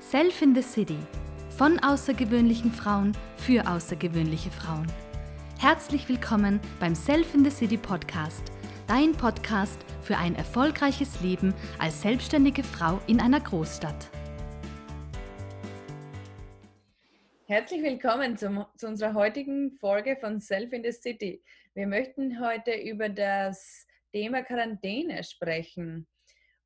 Self in the City. Von außergewöhnlichen Frauen für außergewöhnliche Frauen. Herzlich willkommen beim Self in the City Podcast, dein Podcast für ein erfolgreiches Leben als selbstständige Frau in einer Großstadt. Herzlich willkommen zum, zu unserer heutigen Folge von Self in the City. Wir möchten heute über das Thema Quarantäne sprechen.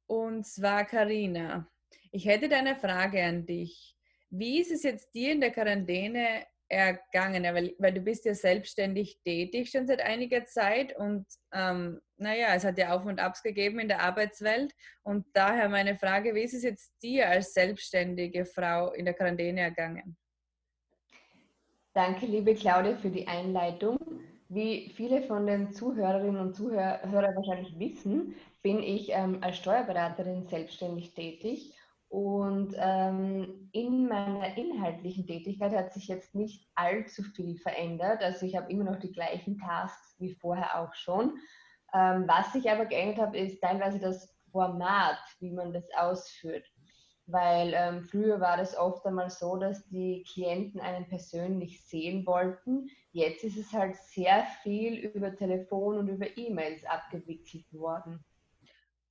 Und zwar Karina. Ich hätte da eine Frage an dich. Wie ist es jetzt dir in der Quarantäne ergangen? Weil, weil du bist ja selbstständig tätig schon seit einiger Zeit und ähm, naja, es hat ja Auf und Abs gegeben in der Arbeitswelt. Und daher meine Frage, wie ist es jetzt dir als selbstständige Frau in der Quarantäne ergangen? Danke, liebe Claudia, für die Einleitung. Wie viele von den Zuhörerinnen und Zuhörern wahrscheinlich wissen, bin ich ähm, als Steuerberaterin selbstständig tätig und ähm, in meiner inhaltlichen Tätigkeit hat sich jetzt nicht allzu viel verändert. Also ich habe immer noch die gleichen Tasks wie vorher auch schon. Ähm, was sich aber geändert hat, ist teilweise das Format, wie man das ausführt. Weil ähm, früher war das oft einmal so, dass die Klienten einen persönlich sehen wollten. Jetzt ist es halt sehr viel über Telefon und über E-Mails abgewickelt worden.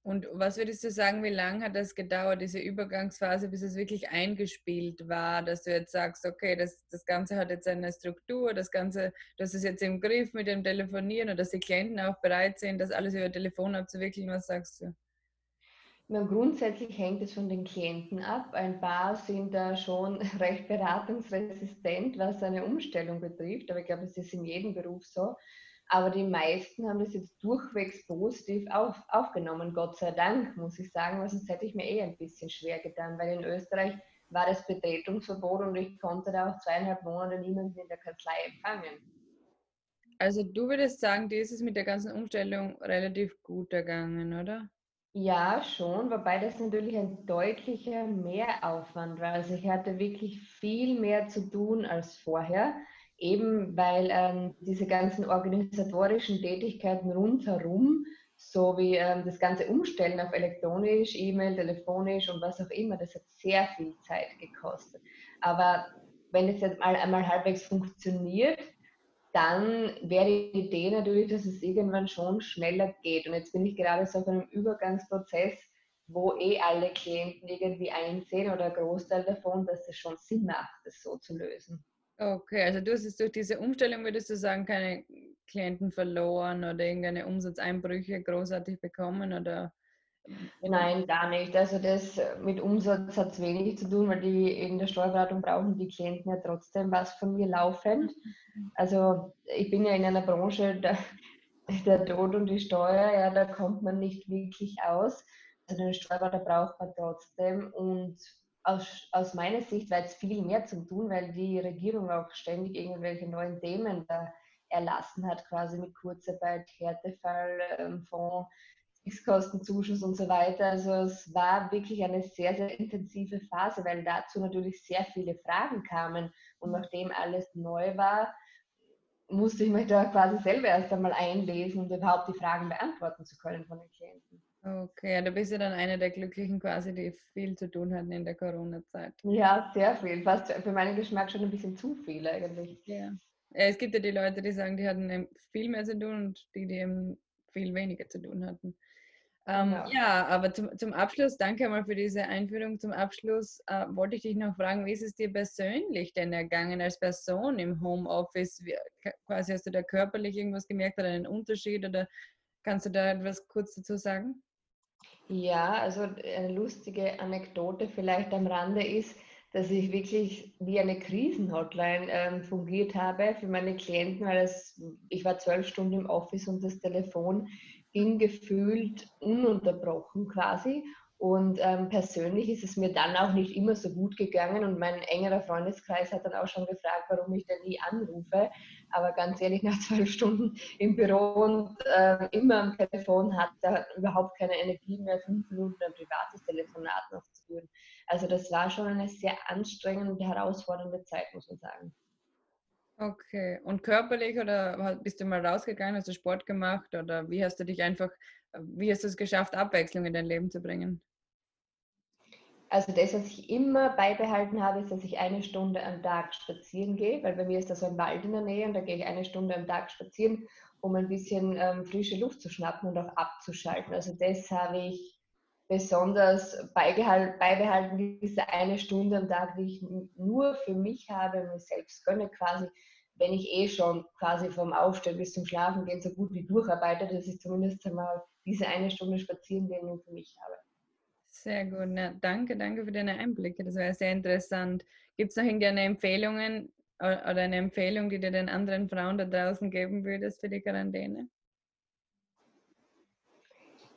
Und was würdest du sagen, wie lange hat das gedauert, diese Übergangsphase, bis es wirklich eingespielt war, dass du jetzt sagst, okay, das, das Ganze hat jetzt eine Struktur, das Ganze, das ist jetzt im Griff mit dem Telefonieren und dass die Klienten auch bereit sind, das alles über Telefon abzuwickeln, was sagst du? Na, grundsätzlich hängt es von den Klienten ab. Ein paar sind da schon recht beratungsresistent, was eine Umstellung betrifft, aber ich glaube, es ist in jedem Beruf so. Aber die meisten haben das jetzt durchwegs positiv auf, aufgenommen, Gott sei Dank, muss ich sagen, weil sonst hätte ich mir eh ein bisschen schwer getan, weil in Österreich war das Betretungsverbot und ich konnte da auch zweieinhalb Monate niemanden in der Kanzlei empfangen. Also du würdest sagen, dir ist es mit der ganzen Umstellung relativ gut ergangen, oder? Ja, schon, wobei das natürlich ein deutlicher Mehraufwand war. Also ich hatte wirklich viel mehr zu tun als vorher eben weil ähm, diese ganzen organisatorischen Tätigkeiten rundherum, so wie ähm, das ganze Umstellen auf elektronisch, E-Mail, telefonisch und was auch immer, das hat sehr viel Zeit gekostet. Aber wenn es jetzt mal einmal halbwegs funktioniert, dann wäre die Idee natürlich, dass es irgendwann schon schneller geht. Und jetzt bin ich gerade so auf einem Übergangsprozess, wo eh alle Klienten irgendwie einsehen oder ein Großteil davon, dass es schon Sinn macht, das so zu lösen. Okay, also du hast jetzt durch diese Umstellung, würdest du sagen, keine Klienten verloren oder irgendeine Umsatzeinbrüche großartig bekommen oder? Nein, gar nicht. Also das mit Umsatz hat es wenig zu tun, weil die in der Steuerberatung brauchen die Klienten ja trotzdem was von mir laufend. Also ich bin ja in einer Branche, der, der Tod und die Steuer, ja, da kommt man nicht wirklich aus. Also den Steuerberater braucht man trotzdem und aus, aus meiner Sicht war jetzt viel mehr zu tun, weil die Regierung auch ständig irgendwelche neuen Themen da erlassen hat, quasi mit Kurzarbeit, Härtefallfonds, Fixkostenzuschuss und so weiter. Also es war wirklich eine sehr, sehr intensive Phase, weil dazu natürlich sehr viele Fragen kamen. Und nachdem alles neu war, musste ich mich da quasi selber erst einmal einlesen, um überhaupt die Fragen beantworten zu können von den Klienten. Okay, du bist ja dann eine der Glücklichen quasi, die viel zu tun hatten in der Corona-Zeit. Ja, sehr viel. Fast für meinen Geschmack schon ein bisschen zu viel eigentlich. Ja. Es gibt ja die Leute, die sagen, die hatten viel mehr zu tun und die, die eben viel weniger zu tun hatten. Ähm, ja. ja. aber zum, zum Abschluss, danke mal für diese Einführung. Zum Abschluss äh, wollte ich dich noch fragen, wie ist es dir persönlich denn ergangen als Person im Homeoffice? Wie, quasi hast du da körperlich irgendwas gemerkt oder einen Unterschied oder kannst du da etwas kurz dazu sagen? Ja, also eine lustige Anekdote vielleicht am Rande ist, dass ich wirklich wie eine Krisenhotline ähm, fungiert habe für meine Klienten, weil es, ich war zwölf Stunden im Office und das Telefon ging gefühlt ununterbrochen quasi. Und ähm, persönlich ist es mir dann auch nicht immer so gut gegangen und mein engerer Freundeskreis hat dann auch schon gefragt, warum ich denn nie anrufe. Aber ganz ehrlich, nach zwölf Stunden im Büro und äh, immer am Telefon hat er überhaupt keine Energie mehr, fünf Minuten ein privates Telefonat noch zu führen. Also das war schon eine sehr anstrengende herausfordernde Zeit, muss man sagen. Okay, und körperlich oder bist du mal rausgegangen, hast du Sport gemacht oder wie hast du dich einfach, wie hast du es geschafft, Abwechslung in dein Leben zu bringen? Also das, was ich immer beibehalten habe, ist, dass ich eine Stunde am Tag spazieren gehe, weil bei mir ist da so ein Wald in der Nähe und da gehe ich eine Stunde am Tag spazieren, um ein bisschen ähm, frische Luft zu schnappen und auch abzuschalten. Also das habe ich besonders beibehalten, diese eine Stunde am Tag, die ich nur für mich habe, mir selbst gönne quasi, wenn ich eh schon quasi vom Aufstehen bis zum Schlafen gehen so gut wie durcharbeite, dass ich zumindest einmal diese eine Stunde spazieren gehen für mich habe. Sehr gut, ja, danke, danke für deine Einblicke. Das war sehr interessant. Gibt es noch irgendeine Empfehlungen oder eine Empfehlung, die du den anderen Frauen da draußen geben würdest für die Quarantäne?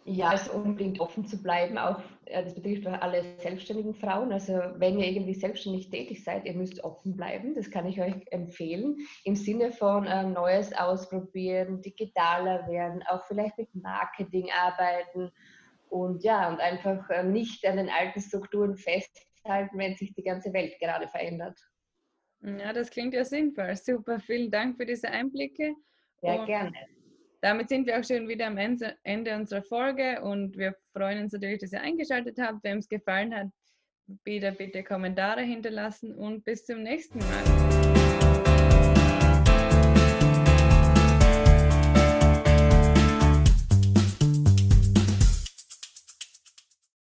Ja, also unbedingt offen zu bleiben, auch das betrifft auch alle selbstständigen Frauen. Also wenn ihr irgendwie selbstständig tätig seid, ihr müsst offen bleiben. Das kann ich euch empfehlen. Im Sinne von äh, Neues ausprobieren, digitaler werden, auch vielleicht mit Marketing arbeiten und ja, und einfach äh, nicht an den alten Strukturen festhalten, wenn sich die ganze Welt gerade verändert. Ja, das klingt ja sinnvoll. Super, vielen Dank für diese Einblicke. Ja, gerne. Damit sind wir auch schon wieder am Ende unserer Folge und wir freuen uns natürlich, dass ihr eingeschaltet habt. Wem es gefallen hat, bitte, bitte Kommentare hinterlassen und bis zum nächsten Mal.